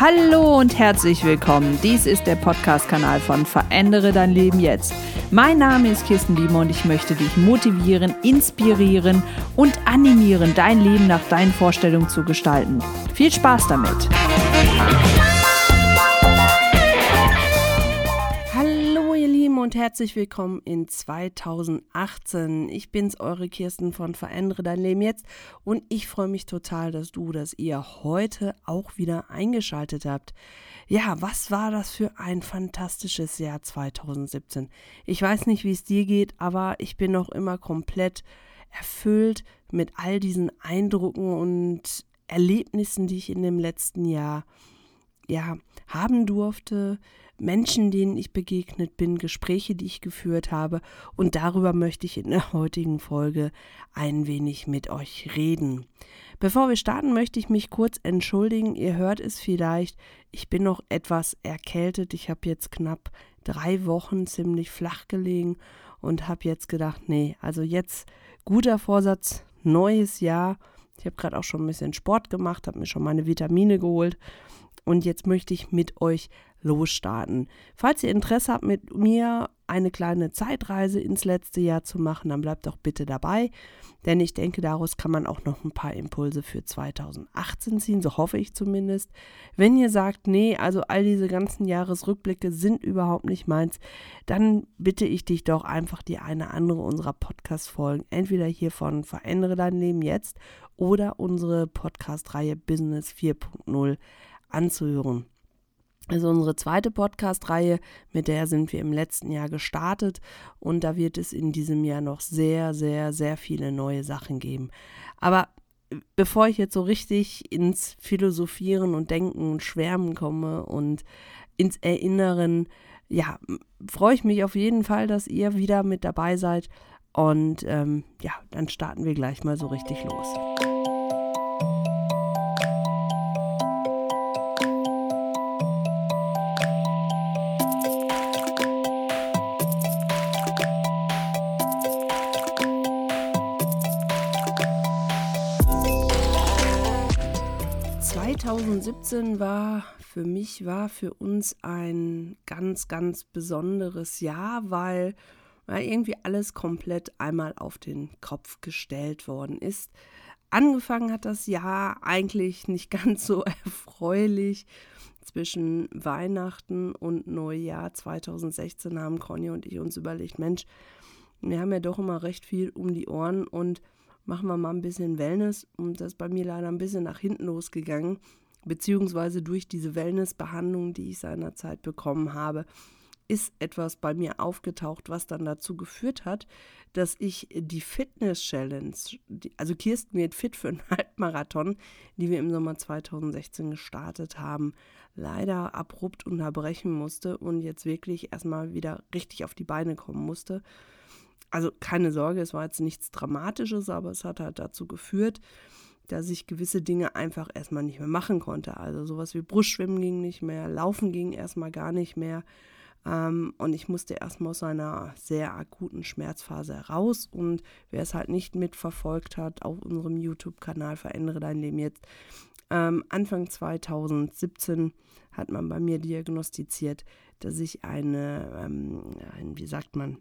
Hallo und herzlich willkommen. Dies ist der Podcast-Kanal von Verändere dein Leben jetzt. Mein Name ist Kirsten Biemer und ich möchte dich motivieren, inspirieren und animieren, dein Leben nach deinen Vorstellungen zu gestalten. Viel Spaß damit! Und herzlich willkommen in 2018. Ich bin's, eure Kirsten von Verändere dein Leben jetzt und ich freue mich total, dass du, dass ihr heute auch wieder eingeschaltet habt. Ja, was war das für ein fantastisches Jahr 2017? Ich weiß nicht, wie es dir geht, aber ich bin noch immer komplett erfüllt mit all diesen Eindrücken und Erlebnissen, die ich in dem letzten Jahr ja haben durfte Menschen, denen ich begegnet bin, Gespräche, die ich geführt habe. Und darüber möchte ich in der heutigen Folge ein wenig mit euch reden. Bevor wir starten, möchte ich mich kurz entschuldigen. Ihr hört es vielleicht, ich bin noch etwas erkältet. Ich habe jetzt knapp drei Wochen ziemlich flach gelegen und habe jetzt gedacht, nee, also jetzt guter Vorsatz, neues Jahr. Ich habe gerade auch schon ein bisschen Sport gemacht, habe mir schon meine Vitamine geholt und jetzt möchte ich mit euch losstarten. Falls ihr Interesse habt, mit mir eine kleine Zeitreise ins letzte Jahr zu machen, dann bleibt doch bitte dabei, denn ich denke, daraus kann man auch noch ein paar Impulse für 2018 ziehen, so hoffe ich zumindest. Wenn ihr sagt, nee, also all diese ganzen Jahresrückblicke sind überhaupt nicht meins, dann bitte ich dich doch einfach die eine andere unserer Podcast-Folgen, entweder hier von Verändere dein Leben jetzt oder unsere Podcast-Reihe Business 4.0 anzuhören. Also unsere zweite Podcast-Reihe, mit der sind wir im letzten Jahr gestartet und da wird es in diesem Jahr noch sehr, sehr, sehr viele neue Sachen geben. Aber bevor ich jetzt so richtig ins Philosophieren und Denken und Schwärmen komme und ins Erinnern, ja, freue ich mich auf jeden Fall, dass ihr wieder mit dabei seid. Und ähm, ja, dann starten wir gleich mal so richtig los. 2017 war für mich, war für uns ein ganz, ganz besonderes Jahr, weil, weil irgendwie alles komplett einmal auf den Kopf gestellt worden ist. Angefangen hat das Jahr eigentlich nicht ganz so erfreulich. Zwischen Weihnachten und Neujahr 2016 haben Conny und ich uns überlegt, Mensch, wir haben ja doch immer recht viel um die Ohren und machen wir mal ein bisschen Wellness. Und das ist bei mir leider ein bisschen nach hinten losgegangen, beziehungsweise durch diese Wellnessbehandlung, die ich seinerzeit bekommen habe, ist etwas bei mir aufgetaucht, was dann dazu geführt hat, dass ich die Fitness Challenge, also Kirsten wird fit für einen Halbmarathon, die wir im Sommer 2016 gestartet haben, leider abrupt unterbrechen musste und jetzt wirklich erstmal wieder richtig auf die Beine kommen musste also keine Sorge, es war jetzt nichts Dramatisches, aber es hat halt dazu geführt, dass ich gewisse Dinge einfach erstmal nicht mehr machen konnte. Also sowas wie Brustschwimmen ging nicht mehr, Laufen ging erstmal gar nicht mehr. Ähm, und ich musste erstmal aus einer sehr akuten Schmerzphase heraus. Und wer es halt nicht mitverfolgt hat, auf unserem YouTube-Kanal Verändere dein Leben jetzt, ähm, Anfang 2017 hat man bei mir diagnostiziert, dass ich eine, ähm, ein, wie sagt man,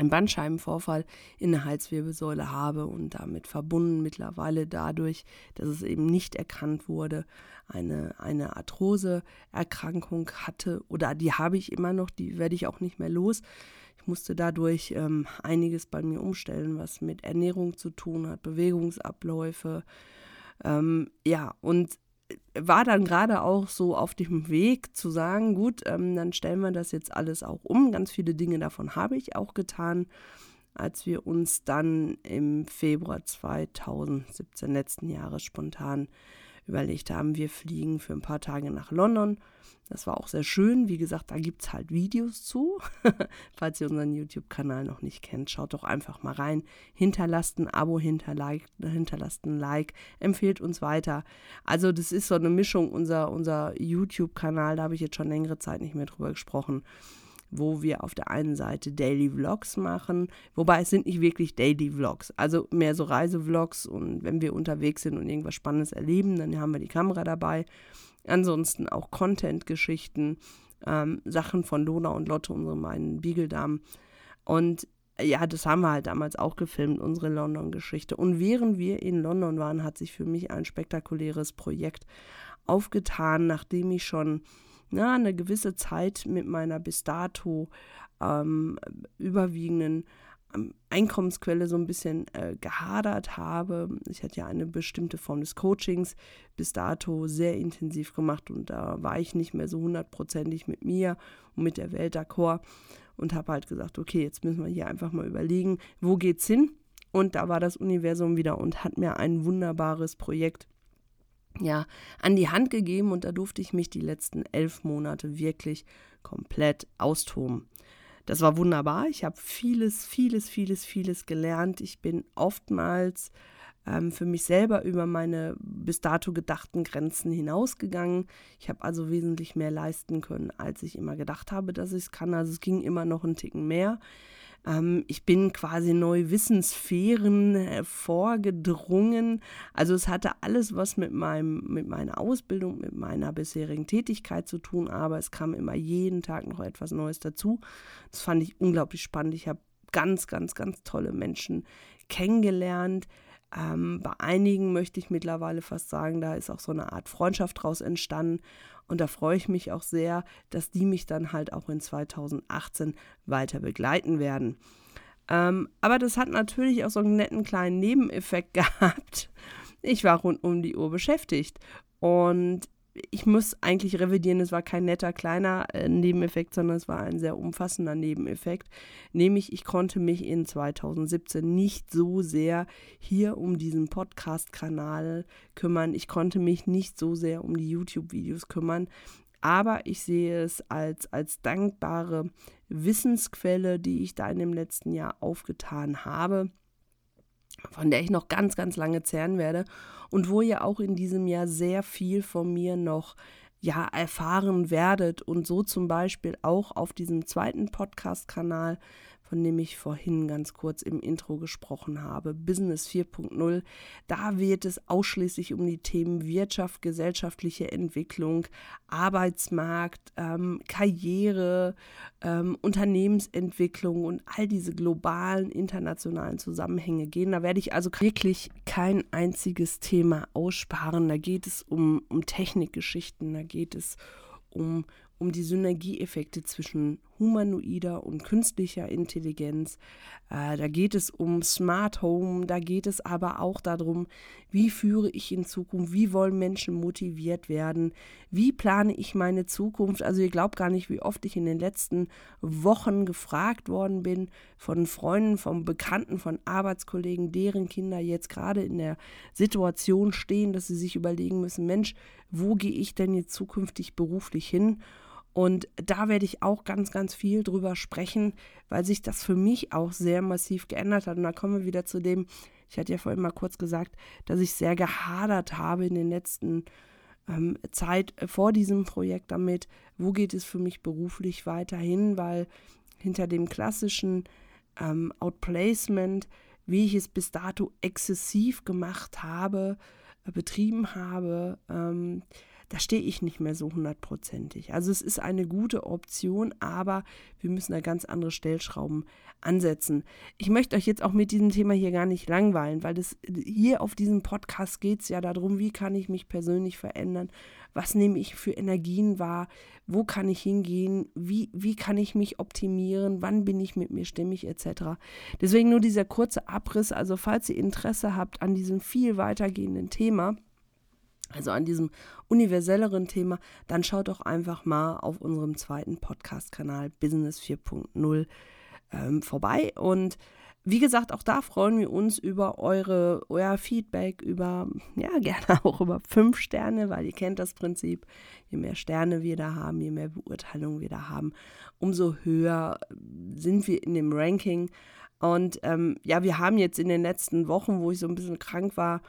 einen Bandscheibenvorfall in der Halswirbelsäule habe und damit verbunden mittlerweile dadurch, dass es eben nicht erkannt wurde, eine, eine Arthroseerkrankung hatte oder die habe ich immer noch, die werde ich auch nicht mehr los. Ich musste dadurch ähm, einiges bei mir umstellen, was mit Ernährung zu tun hat, Bewegungsabläufe. Ähm, ja, und war dann gerade auch so auf dem Weg zu sagen, gut, ähm, dann stellen wir das jetzt alles auch um. Ganz viele Dinge davon habe ich auch getan, als wir uns dann im Februar 2017 letzten Jahres spontan überlegt haben, wir fliegen für ein paar Tage nach London das war auch sehr schön. Wie gesagt, da gibt es halt Videos zu. Falls ihr unseren YouTube-Kanal noch nicht kennt, schaut doch einfach mal rein. Hinterlasst ein Abo, hinterlasst ein Like, empfehlt uns weiter. Also das ist so eine Mischung, unser, unser YouTube-Kanal, da habe ich jetzt schon längere Zeit nicht mehr drüber gesprochen. Wo wir auf der einen Seite Daily Vlogs machen, wobei es sind nicht wirklich Daily Vlogs, also mehr so Reisevlogs und wenn wir unterwegs sind und irgendwas Spannendes erleben, dann haben wir die Kamera dabei. Ansonsten auch Content-Geschichten, ähm, Sachen von Lona und Lotte, unsere beiden Biegeldamen. Und ja, das haben wir halt damals auch gefilmt, unsere London-Geschichte. Und während wir in London waren, hat sich für mich ein spektakuläres Projekt aufgetan, nachdem ich schon na, eine gewisse Zeit mit meiner bis dato ähm, überwiegenden ähm, Einkommensquelle so ein bisschen äh, gehadert habe. Ich hatte ja eine bestimmte Form des Coachings bis dato sehr intensiv gemacht und da war ich nicht mehr so hundertprozentig mit mir und mit der Welt d'accord und habe halt gesagt, okay, jetzt müssen wir hier einfach mal überlegen, wo geht's hin? Und da war das Universum wieder und hat mir ein wunderbares Projekt ja, an die Hand gegeben und da durfte ich mich die letzten elf Monate wirklich komplett austoben. Das war wunderbar. Ich habe vieles, vieles, vieles, vieles gelernt. Ich bin oftmals ähm, für mich selber über meine bis dato gedachten Grenzen hinausgegangen. Ich habe also wesentlich mehr leisten können, als ich immer gedacht habe, dass ich es kann. Also es ging immer noch einen Ticken mehr. Ähm, ich bin quasi neue Wissenssphären äh, vorgedrungen. Also es hatte alles was mit, meinem, mit meiner Ausbildung, mit meiner bisherigen Tätigkeit zu tun, aber es kam immer jeden Tag noch etwas Neues dazu. Das fand ich unglaublich spannend. Ich habe ganz, ganz, ganz tolle Menschen kennengelernt. Ähm, bei einigen möchte ich mittlerweile fast sagen, da ist auch so eine Art Freundschaft draus entstanden. Und da freue ich mich auch sehr, dass die mich dann halt auch in 2018 weiter begleiten werden. Ähm, aber das hat natürlich auch so einen netten kleinen Nebeneffekt gehabt. Ich war rund um die Uhr beschäftigt. Und ich muss eigentlich revidieren, es war kein netter kleiner äh, Nebeneffekt, sondern es war ein sehr umfassender Nebeneffekt. Nämlich, ich konnte mich in 2017 nicht so sehr hier um diesen Podcast-Kanal kümmern. Ich konnte mich nicht so sehr um die YouTube-Videos kümmern. Aber ich sehe es als, als dankbare Wissensquelle, die ich da in dem letzten Jahr aufgetan habe von der ich noch ganz, ganz lange zehren werde und wo ihr auch in diesem Jahr sehr viel von mir noch ja erfahren werdet und so zum Beispiel auch auf diesem zweiten Podcast-Kanal von dem ich vorhin ganz kurz im Intro gesprochen habe, Business 4.0. Da wird es ausschließlich um die Themen Wirtschaft, gesellschaftliche Entwicklung, Arbeitsmarkt, ähm, Karriere, ähm, Unternehmensentwicklung und all diese globalen, internationalen Zusammenhänge gehen. Da werde ich also wirklich kein einziges Thema aussparen. Da geht es um, um Technikgeschichten, da geht es um, um die Synergieeffekte zwischen humanoider und künstlicher Intelligenz. Äh, da geht es um Smart Home, da geht es aber auch darum, wie führe ich in Zukunft, wie wollen Menschen motiviert werden, wie plane ich meine Zukunft. Also ihr glaubt gar nicht, wie oft ich in den letzten Wochen gefragt worden bin von Freunden, von Bekannten, von Arbeitskollegen, deren Kinder jetzt gerade in der Situation stehen, dass sie sich überlegen müssen, Mensch, wo gehe ich denn jetzt zukünftig beruflich hin? Und da werde ich auch ganz, ganz viel drüber sprechen, weil sich das für mich auch sehr massiv geändert hat. Und da kommen wir wieder zu dem, ich hatte ja vorhin mal kurz gesagt, dass ich sehr gehadert habe in den letzten ähm, Zeit vor diesem Projekt damit, wo geht es für mich beruflich weiterhin, weil hinter dem klassischen ähm, Outplacement, wie ich es bis dato exzessiv gemacht habe, äh, betrieben habe, ähm, da stehe ich nicht mehr so hundertprozentig. Also es ist eine gute Option, aber wir müssen da ganz andere Stellschrauben ansetzen. Ich möchte euch jetzt auch mit diesem Thema hier gar nicht langweilen, weil das hier auf diesem Podcast geht es ja darum, wie kann ich mich persönlich verändern, was nehme ich für Energien wahr, wo kann ich hingehen, wie, wie kann ich mich optimieren, wann bin ich mit mir stimmig etc. Deswegen nur dieser kurze Abriss, also falls ihr Interesse habt an diesem viel weitergehenden Thema, also an diesem universelleren Thema, dann schaut doch einfach mal auf unserem zweiten Podcast-Kanal Business 4.0 ähm, vorbei. Und wie gesagt, auch da freuen wir uns über eure, euer Feedback, über, ja, gerne auch über fünf Sterne, weil ihr kennt das Prinzip. Je mehr Sterne wir da haben, je mehr Beurteilungen wir da haben, umso höher sind wir in dem Ranking. Und ähm, ja, wir haben jetzt in den letzten Wochen, wo ich so ein bisschen krank war,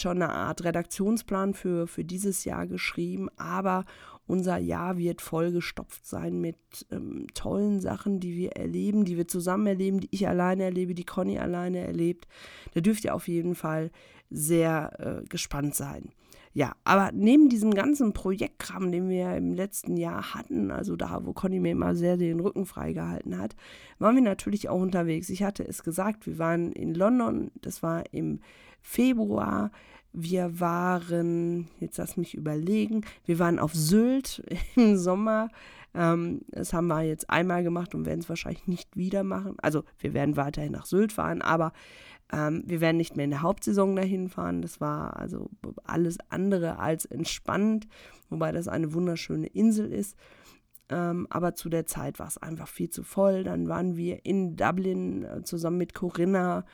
schon eine Art Redaktionsplan für, für dieses Jahr geschrieben, aber unser Jahr wird vollgestopft sein mit ähm, tollen Sachen, die wir erleben, die wir zusammen erleben, die ich alleine erlebe, die Conny alleine erlebt. Da dürft ihr auf jeden Fall sehr äh, gespannt sein. Ja, aber neben diesem ganzen Projektkram, den wir im letzten Jahr hatten, also da, wo Conny mir immer sehr den Rücken freigehalten hat, waren wir natürlich auch unterwegs. Ich hatte es gesagt, wir waren in London, das war im Februar. Wir waren, jetzt lass mich überlegen, wir waren auf Sylt im Sommer. Ähm, das haben wir jetzt einmal gemacht und werden es wahrscheinlich nicht wieder machen. Also wir werden weiterhin nach Sylt fahren, aber ähm, wir werden nicht mehr in der Hauptsaison dahin fahren. Das war also alles andere als entspannt, wobei das eine wunderschöne Insel ist. Ähm, aber zu der Zeit war es einfach viel zu voll. Dann waren wir in Dublin äh, zusammen mit Corinna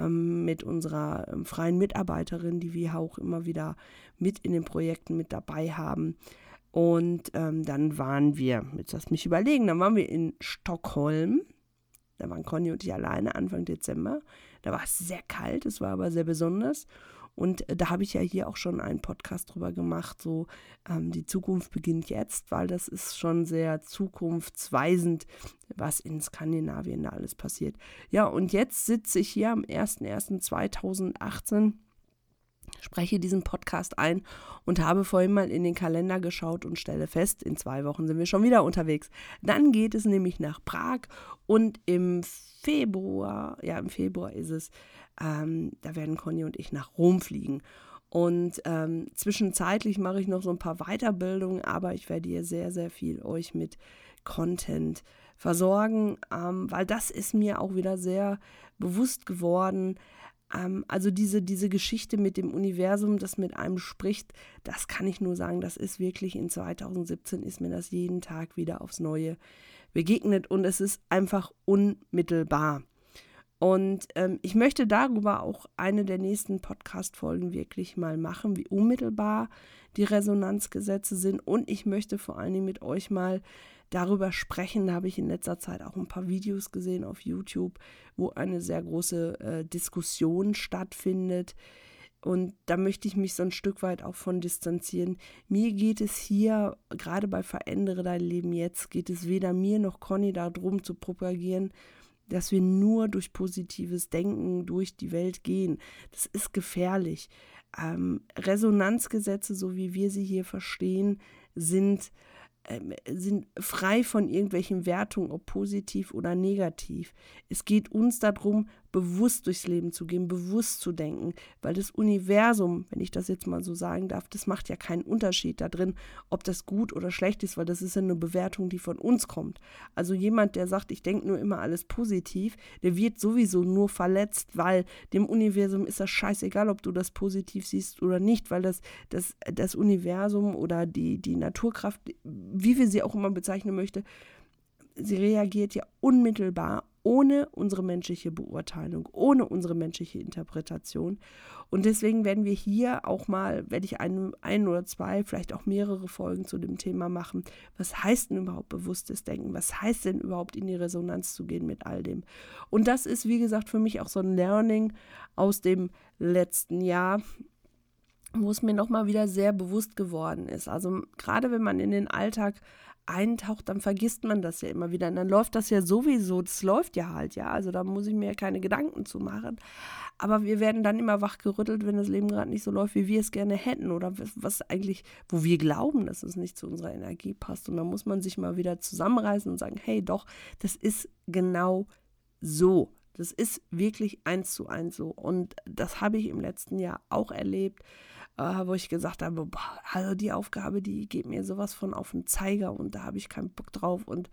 mit unserer ähm, freien Mitarbeiterin, die wir auch immer wieder mit in den Projekten mit dabei haben. Und ähm, dann waren wir, jetzt lass mich überlegen, dann waren wir in Stockholm. Da waren Conny und ich alleine Anfang Dezember. Da war es sehr kalt, es war aber sehr besonders. Und äh, da habe ich ja hier auch schon einen Podcast drüber gemacht, so ähm, die Zukunft beginnt jetzt, weil das ist schon sehr zukunftsweisend, was in Skandinavien da alles passiert. Ja, und jetzt sitze ich hier am 01.01.2018 spreche diesen Podcast ein und habe vorhin mal in den Kalender geschaut und stelle fest, in zwei Wochen sind wir schon wieder unterwegs. Dann geht es nämlich nach Prag und im Februar, ja, im Februar ist es, ähm, da werden Conny und ich nach Rom fliegen. Und ähm, zwischenzeitlich mache ich noch so ein paar Weiterbildungen, aber ich werde hier sehr, sehr viel euch mit Content versorgen, ähm, weil das ist mir auch wieder sehr bewusst geworden. Ähm, also diese, diese Geschichte mit dem Universum, das mit einem spricht, das kann ich nur sagen, das ist wirklich in 2017 ist mir das jeden Tag wieder aufs Neue begegnet und es ist einfach unmittelbar. Und ähm, ich möchte darüber auch eine der nächsten Podcast-Folgen wirklich mal machen, wie unmittelbar die Resonanzgesetze sind. Und ich möchte vor allen Dingen mit euch mal darüber sprechen. Da habe ich in letzter Zeit auch ein paar Videos gesehen auf YouTube, wo eine sehr große äh, Diskussion stattfindet. Und da möchte ich mich so ein Stück weit auch von distanzieren. Mir geht es hier, gerade bei Verändere dein Leben jetzt, geht es weder mir noch Conny darum zu propagieren, dass wir nur durch positives Denken durch die Welt gehen. Das ist gefährlich. Ähm, Resonanzgesetze, so wie wir sie hier verstehen, sind ähm, sind frei von irgendwelchen Wertungen, ob positiv oder negativ. Es geht uns darum, bewusst durchs Leben zu gehen, bewusst zu denken, weil das Universum, wenn ich das jetzt mal so sagen darf, das macht ja keinen Unterschied da drin, ob das gut oder schlecht ist, weil das ist ja eine Bewertung, die von uns kommt. Also jemand, der sagt, ich denke nur immer alles positiv, der wird sowieso nur verletzt, weil dem Universum ist das scheißegal, ob du das positiv siehst oder nicht, weil das, das, das Universum oder die, die Naturkraft, wie wir sie auch immer bezeichnen möchte, sie reagiert ja unmittelbar ohne unsere menschliche Beurteilung, ohne unsere menschliche Interpretation. Und deswegen werden wir hier auch mal, werde ich ein, ein oder zwei, vielleicht auch mehrere Folgen zu dem Thema machen. Was heißt denn überhaupt bewusstes Denken? Was heißt denn überhaupt in die Resonanz zu gehen mit all dem? Und das ist, wie gesagt, für mich auch so ein Learning aus dem letzten Jahr wo es mir nochmal wieder sehr bewusst geworden ist. Also gerade wenn man in den Alltag eintaucht, dann vergisst man das ja immer wieder. Und dann läuft das ja sowieso, das läuft ja halt, ja. Also da muss ich mir keine Gedanken zu machen. Aber wir werden dann immer wachgerüttelt, wenn das Leben gerade nicht so läuft, wie wir es gerne hätten. Oder was, eigentlich, wo wir glauben, dass es nicht zu unserer Energie passt. Und dann muss man sich mal wieder zusammenreißen und sagen, hey doch, das ist genau so. Das ist wirklich eins zu eins so. Und das habe ich im letzten Jahr auch erlebt äh, wo ich gesagt habe, boah, also die Aufgabe, die geht mir sowas von auf den Zeiger und da habe ich keinen Bock drauf und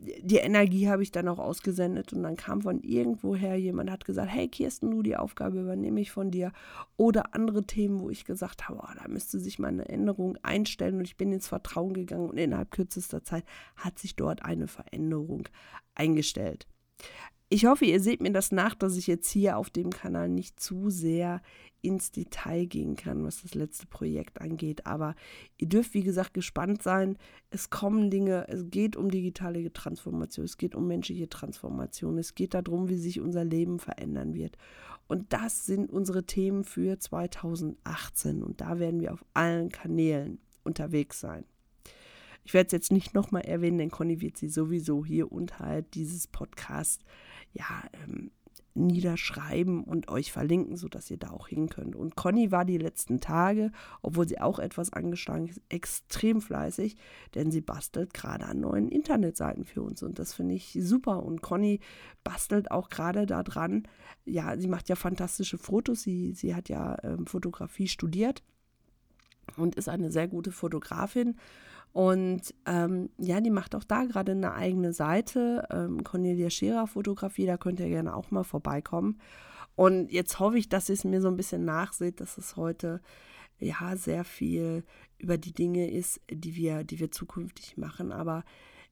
die Energie habe ich dann auch ausgesendet und dann kam von irgendwoher jemand, hat gesagt, hey Kirsten, du, die Aufgabe übernehme ich von dir. Oder andere Themen, wo ich gesagt habe, oh, da müsste sich mal eine Änderung einstellen und ich bin ins Vertrauen gegangen und innerhalb kürzester Zeit hat sich dort eine Veränderung eingestellt. Ich hoffe, ihr seht mir das nach, dass ich jetzt hier auf dem Kanal nicht zu sehr ins Detail gehen kann, was das letzte Projekt angeht. Aber ihr dürft, wie gesagt, gespannt sein. Es kommen Dinge, es geht um digitale Transformation, es geht um menschliche Transformation, es geht darum, wie sich unser Leben verändern wird. Und das sind unsere Themen für 2018. Und da werden wir auf allen Kanälen unterwegs sein. Ich werde es jetzt nicht nochmal erwähnen, denn Conny wird sie sowieso hier unterhalb dieses Podcasts ja, ähm, niederschreiben und euch verlinken, sodass ihr da auch hin könnt. Und Conny war die letzten Tage, obwohl sie auch etwas angeschlagen ist, extrem fleißig, denn sie bastelt gerade an neuen Internetseiten für uns und das finde ich super. Und Conny bastelt auch gerade daran, ja, sie macht ja fantastische Fotos, sie, sie hat ja ähm, Fotografie studiert und ist eine sehr gute Fotografin und ähm, ja, die macht auch da gerade eine eigene Seite, ähm, Cornelia Scherer Fotografie, da könnt ihr gerne auch mal vorbeikommen. Und jetzt hoffe ich, dass ihr es mir so ein bisschen nachseht, dass es heute ja sehr viel über die Dinge ist, die wir, die wir zukünftig machen. Aber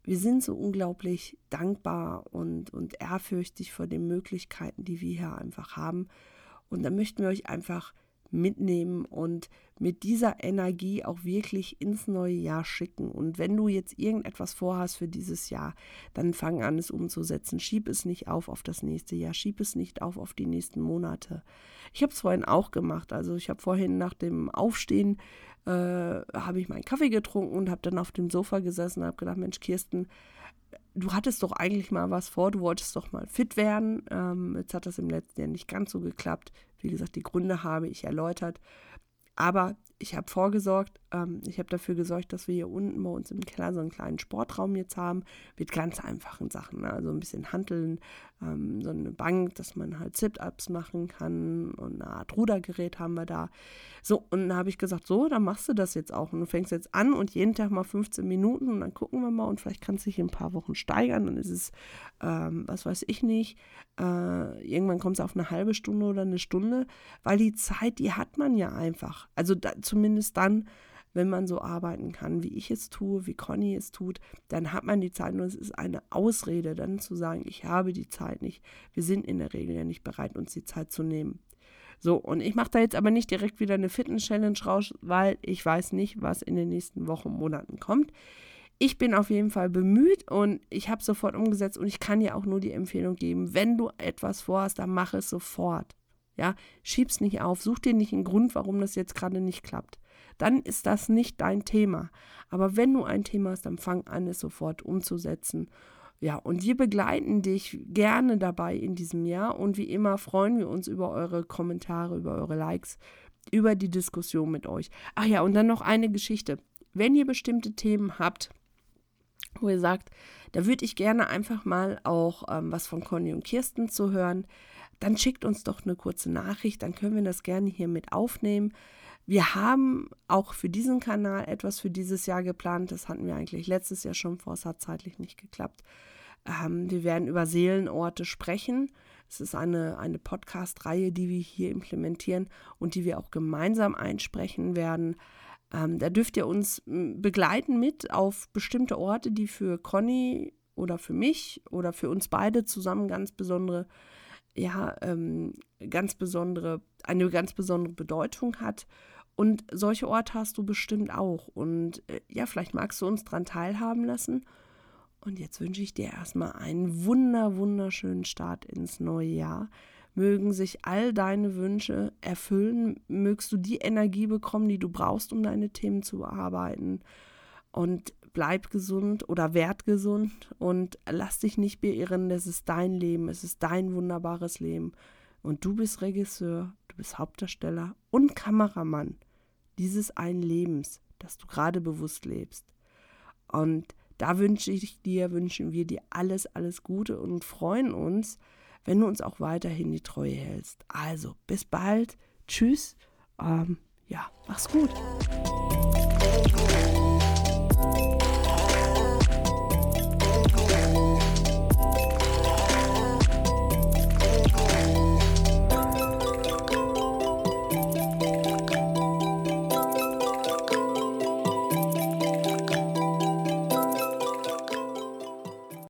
wir sind so unglaublich dankbar und, und ehrfürchtig vor den Möglichkeiten, die wir hier einfach haben. Und da möchten wir euch einfach mitnehmen und mit dieser Energie auch wirklich ins neue Jahr schicken. Und wenn du jetzt irgendetwas vorhast für dieses Jahr, dann fang an, es umzusetzen. Schieb es nicht auf auf das nächste Jahr, schieb es nicht auf auf die nächsten Monate. Ich habe es vorhin auch gemacht. Also ich habe vorhin nach dem Aufstehen äh, habe ich meinen Kaffee getrunken und habe dann auf dem Sofa gesessen und habe gedacht, Mensch, Kirsten, du hattest doch eigentlich mal was vor, du wolltest doch mal fit werden. Ähm, jetzt hat das im letzten Jahr nicht ganz so geklappt. Wie gesagt, die Gründe habe ich erläutert. Aber ich habe vorgesorgt, ähm, ich habe dafür gesorgt, dass wir hier unten bei uns im Keller so einen kleinen Sportraum jetzt haben, mit ganz einfachen Sachen. Ne? Also ein bisschen Handeln, ähm, so eine Bank, dass man halt Sit-Ups machen kann und eine Art Rudergerät haben wir da. So, und dann habe ich gesagt, so, dann machst du das jetzt auch. Und du fängst jetzt an und jeden Tag mal 15 Minuten und dann gucken wir mal und vielleicht kannst du dich in ein paar Wochen steigern. Dann ist es, ähm, was weiß ich nicht, äh, irgendwann kommt es auf eine halbe Stunde oder eine Stunde, weil die Zeit, die hat man ja einfach. Also da, zumindest dann, wenn man so arbeiten kann, wie ich es tue, wie Conny es tut, dann hat man die Zeit. Und es ist eine Ausrede, dann zu sagen, ich habe die Zeit nicht. Wir sind in der Regel ja nicht bereit, uns die Zeit zu nehmen. So, und ich mache da jetzt aber nicht direkt wieder eine Fitness-Challenge raus, weil ich weiß nicht, was in den nächsten Wochen, Monaten kommt. Ich bin auf jeden Fall bemüht und ich habe sofort umgesetzt und ich kann dir auch nur die Empfehlung geben, wenn du etwas vorhast, dann mach es sofort. Ja, schieb's nicht auf, such dir nicht einen Grund, warum das jetzt gerade nicht klappt. Dann ist das nicht dein Thema. Aber wenn du ein Thema hast, dann fang an, es sofort umzusetzen. Ja, und wir begleiten dich gerne dabei in diesem Jahr und wie immer freuen wir uns über eure Kommentare, über eure Likes, über die Diskussion mit euch. Ach ja, und dann noch eine Geschichte. Wenn ihr bestimmte Themen habt, wo ihr sagt, da würde ich gerne einfach mal auch ähm, was von Conny und Kirsten zu hören, dann schickt uns doch eine kurze Nachricht, dann können wir das gerne hier mit aufnehmen. Wir haben auch für diesen Kanal etwas für dieses Jahr geplant. Das hatten wir eigentlich letztes Jahr schon vor, es hat zeitlich nicht geklappt. Ähm, wir werden über Seelenorte sprechen. Es ist eine, eine Podcast-Reihe, die wir hier implementieren und die wir auch gemeinsam einsprechen werden. Ähm, da dürft ihr uns begleiten mit auf bestimmte Orte, die für Conny oder für mich oder für uns beide zusammen ganz besondere, ja, ähm, ganz besondere, eine ganz besondere Bedeutung hat. Und solche Orte hast du bestimmt auch. Und äh, ja, vielleicht magst du uns daran teilhaben lassen. Und jetzt wünsche ich dir erstmal einen wunder, wunderschönen Start ins neue Jahr mögen sich all deine Wünsche erfüllen, mögst du die Energie bekommen, die du brauchst, um deine Themen zu bearbeiten. Und bleib gesund oder werd gesund und lass dich nicht beirren, das ist dein Leben, es ist dein wunderbares Leben. Und du bist Regisseur, du bist Hauptdarsteller und Kameramann dieses einen Lebens, das du gerade bewusst lebst. Und da wünsche ich dir, wünschen wir dir alles, alles Gute und freuen uns, wenn du uns auch weiterhin die Treue hältst. Also, bis bald. Tschüss. Ähm, ja, mach's gut.